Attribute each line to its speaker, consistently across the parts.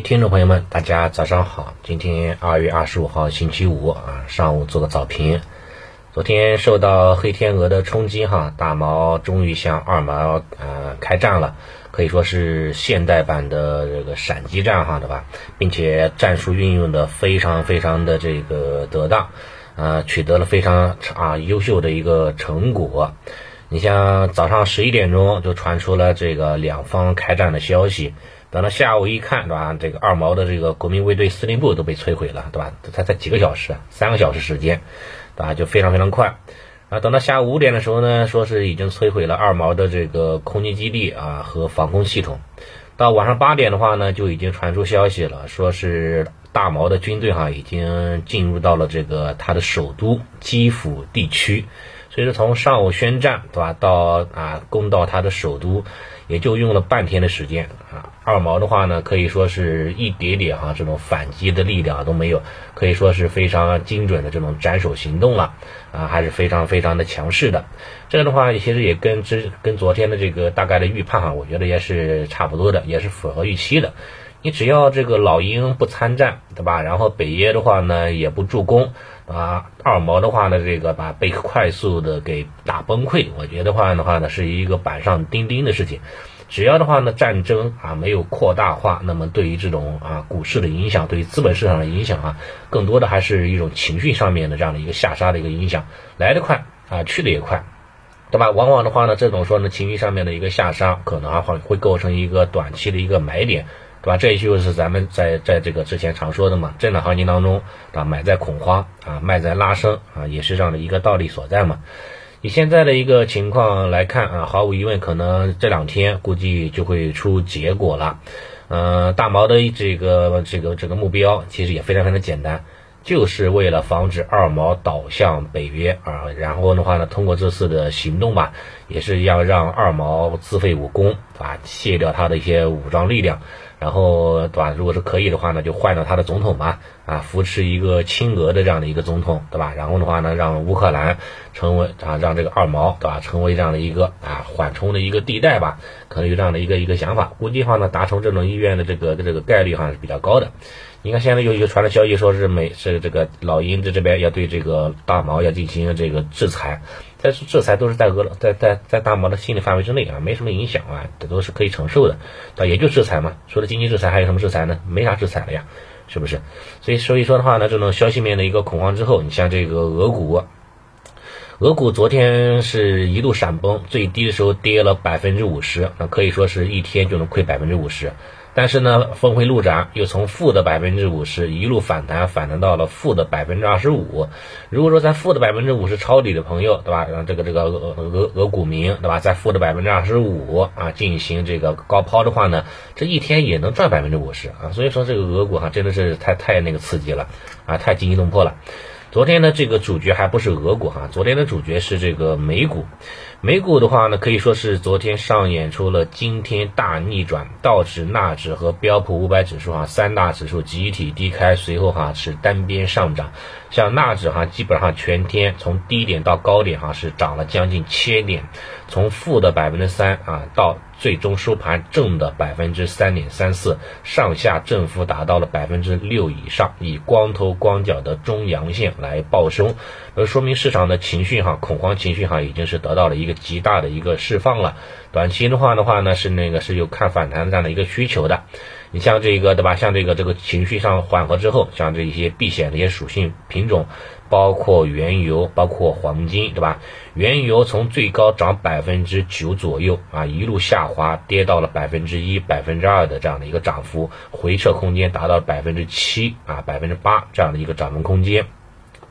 Speaker 1: 听众朋友们，大家早上好。今天二月二十五号，星期五啊，上午做个早评。昨天受到黑天鹅的冲击哈，大毛终于向二毛呃开战了，可以说是现代版的这个闪击战哈，对吧？并且战术运用的非常非常的这个得当，呃，取得了非常啊优秀的一个成果。你像早上十一点钟就传出了这个两方开战的消息，等到下午一看，对吧？这个二毛的这个国民卫队司令部都被摧毁了，对吧？这才才几个小时，三个小时时间。啊，就非常非常快，啊，等到下午五点的时候呢，说是已经摧毁了二毛的这个空军基地啊和防空系统。到晚上八点的话呢，就已经传出消息了，说是大毛的军队哈已经进入到了这个他的首都基辅地区。所以说从上午宣战，对吧，到啊攻到他的首都，也就用了半天的时间啊。二毛的话呢，可以说是一点点哈这种反击的力量都没有，可以说是非常精准的这种斩首行动了啊，还是非常非常的强势的。这个的话，其实也跟之跟昨天的这个大概的预判哈，我觉得也是差不多的，也是符合预期的。你只要这个老鹰不参战，对吧？然后北耶的话呢也不助攻，啊，二毛的话呢这个把贝克快速的给打崩溃，我觉得话的话呢是一个板上钉钉的事情。只要的话呢战争啊没有扩大化，那么对于这种啊股市的影响，对于资本市场的影响啊，更多的还是一种情绪上面的这样的一个下杀的一个影响，来得快啊去的也快，对吧？往往的话呢这种说呢情绪上面的一个下杀，可能啊会会构成一个短期的一个买点。对吧？这也就是咱们在在这个之前常说的嘛，震荡行情当中，啊，买在恐慌啊，卖在拉升啊，也是这样的一个道理所在嘛。以现在的一个情况来看啊，毫无疑问，可能这两天估计就会出结果了。嗯，大毛的这个这个这个目标其实也非常非常简单，就是为了防止二毛倒向北约啊，然后的话呢，通过这次的行动吧，也是要让二毛自废武功啊，卸掉他的一些武装力量。然后，对吧？如果是可以的话呢，就换掉他的总统嘛，啊，扶持一个亲俄的这样的一个总统，对吧？然后的话呢，让乌克兰成为啊，让这个二毛，对吧？成为这样的一个啊缓冲的一个地带吧，可能有这样的一个一个想法。估计的话呢，达成这种意愿的这个这个概率哈是比较高的。你看现在有一个传的消息，说是美是这个老鹰在这边要对这个大毛要进行这个制裁。但是制裁都是在俄在在在大毛的心理范围之内啊，没什么影响啊，这都是可以承受的，啊，也就制裁嘛。除了经济制裁，还有什么制裁呢？没啥制裁了呀，是不是？所以所以说的话呢，这种消息面的一个恐慌之后，你像这个俄股，俄股昨天是一度闪崩，最低的时候跌了百分之五十，那可以说是一天就能亏百分之五十。但是呢，峰回路转，又从负的百分之五十一路反弹，反弹到了负的百分之二十五。如果说在负的百分之五十抄底的朋友，对吧？让这个这个俄俄俄股民，对吧？在负的百分之二十五啊进行这个高抛的话呢，这一天也能赚百分之五十啊。所以说这个俄股哈真的是太太那个刺激了啊，太惊心动魄了。昨天的这个主角还不是俄股哈，昨天的主角是这个美股。美股的话呢，可以说是昨天上演出了惊天大逆转，道指、纳指和标普五百指数哈三大指数集体低开，随后哈是单边上涨。像纳指哈基本上全天从低点到高点哈是涨了将近千点，从负的百分之三啊到。最终收盘正的百分之三点三四，上下振幅达到了百分之六以上，以光头光脚的中阳线来报收，而说明市场的情绪哈，恐慌情绪哈已经是得到了一个极大的一个释放了。短期的话的话呢，是那个是有看反弹这样的一个需求的。你像这个对吧？像这个这个情绪上缓和之后，像这一些避险的一些属性品种。包括原油，包括黄金，对吧？原油从最高涨百分之九左右啊，一路下滑，跌到了百分之一、百分之二的这样的一个涨幅，回撤空间达到百分之七啊、百分之八这样的一个涨幅空间。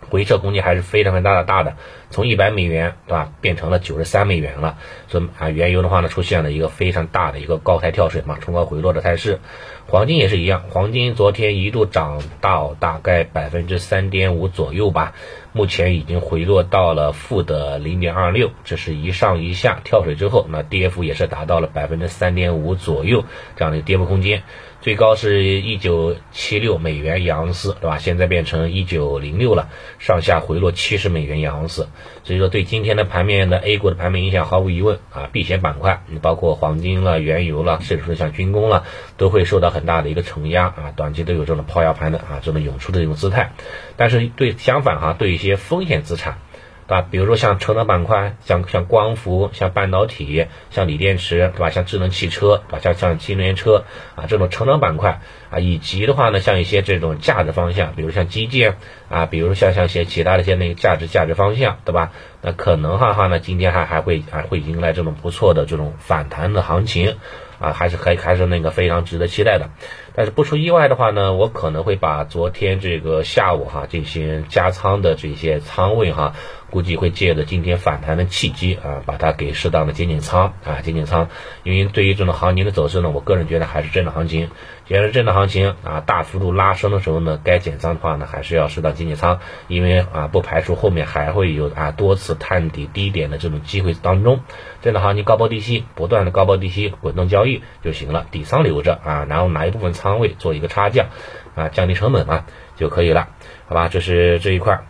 Speaker 1: 回撤空间还是非常非常大的，大的，从一百美元对吧，变成了九十三美元了。所以啊，原油的话呢，出现了一个非常大的一个高台跳水嘛，冲高回落的态势。黄金也是一样，黄金昨天一度涨到大概百分之三点五左右吧，目前已经回落到了负的零点二六，这是一上一下跳水之后，那跌幅也是达到了百分之三点五左右这样的跌幅空间。最高是一九七六美元一盎司，对吧？现在变成一九零六了，上下回落七十美元一盎司。所以说，对今天的盘面的 A 股的盘面影响毫无疑问啊，避险板块，你包括黄金了、原油了，甚至说像军工了，都会受到很大的一个承压啊，短期都有这种抛压盘的啊这种涌出的这种姿态。但是对相反哈，对一些风险资产。对吧？比如说像成长板块，像像光伏、像半导体、像锂电池，对吧？像智能汽车，对吧？像像新能源车啊，这种成长板块啊，以及的话呢，像一些这种价值方向，比如像基建啊，比如像像一些其他的一些那个价值价值方向，对吧？那可能哈哈呢，今天还还会还会迎来这种不错的这种反弹的行情。啊，还是还还是那个非常值得期待的，但是不出意外的话呢，我可能会把昨天这个下午哈进行加仓的这些仓位哈，估计会借着今天反弹的契机啊，把它给适当的减减仓啊，减减仓，因为对于这种行情的走势呢，我个人觉得还是震荡行情。既然是震荡行行情啊，大幅度拉升的时候呢，该减仓的话呢，还是要适当减减仓，因为啊，不排除后面还会有啊多次探底低点的这种机会当中。这样的行情高抛低吸，不断的高抛低吸，滚动交易就行了，底仓留着啊，然后拿一部分仓位做一个差价啊，降低成本嘛就可以了，好吧？这是这一块。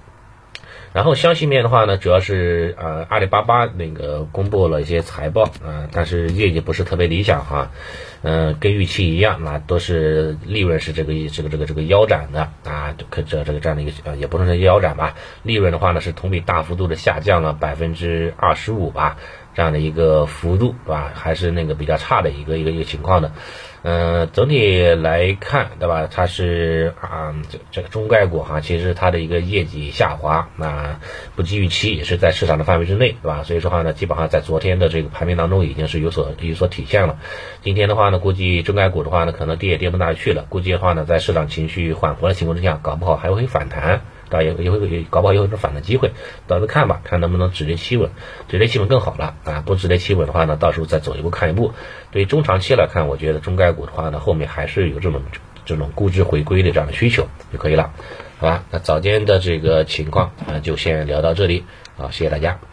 Speaker 1: 然后消息面的话呢，主要是呃阿里巴巴那个公布了一些财报啊，但是业绩不是特别理想哈，嗯，跟预期一样，那都是利润是这个这个这个这个腰斩的啊，可这这个这样的一个呃也不能说腰斩吧，利润的话呢是同比大幅度的下降了百分之二十五吧。这样的一个幅度，对吧？还是那个比较差的一个一个一个情况的。嗯，整体来看，对吧？它是啊，这这个中概股哈，其实它的一个业绩下滑，那不及预期，也是在市场的范围之内，对吧？所以说话呢，基本上在昨天的这个盘面当中已经是有所有所体现了。今天的话呢，估计中概股的话呢，可能跌也跌不哪去了。估计的话呢，在市场情绪缓和的情况之下，搞不好还会反弹。啊，也也会搞不好有种反弹机会，到时候看吧，看能不能止跌企稳，止跌企稳更好了啊！不止跌企稳的话呢，到时候再走一步看一步。对于中长期来看，我觉得中概股的话呢，后面还是有这种这种估值回归的这样的需求就可以了，好吧？那早间的这个情况啊，就先聊到这里，好，谢谢大家。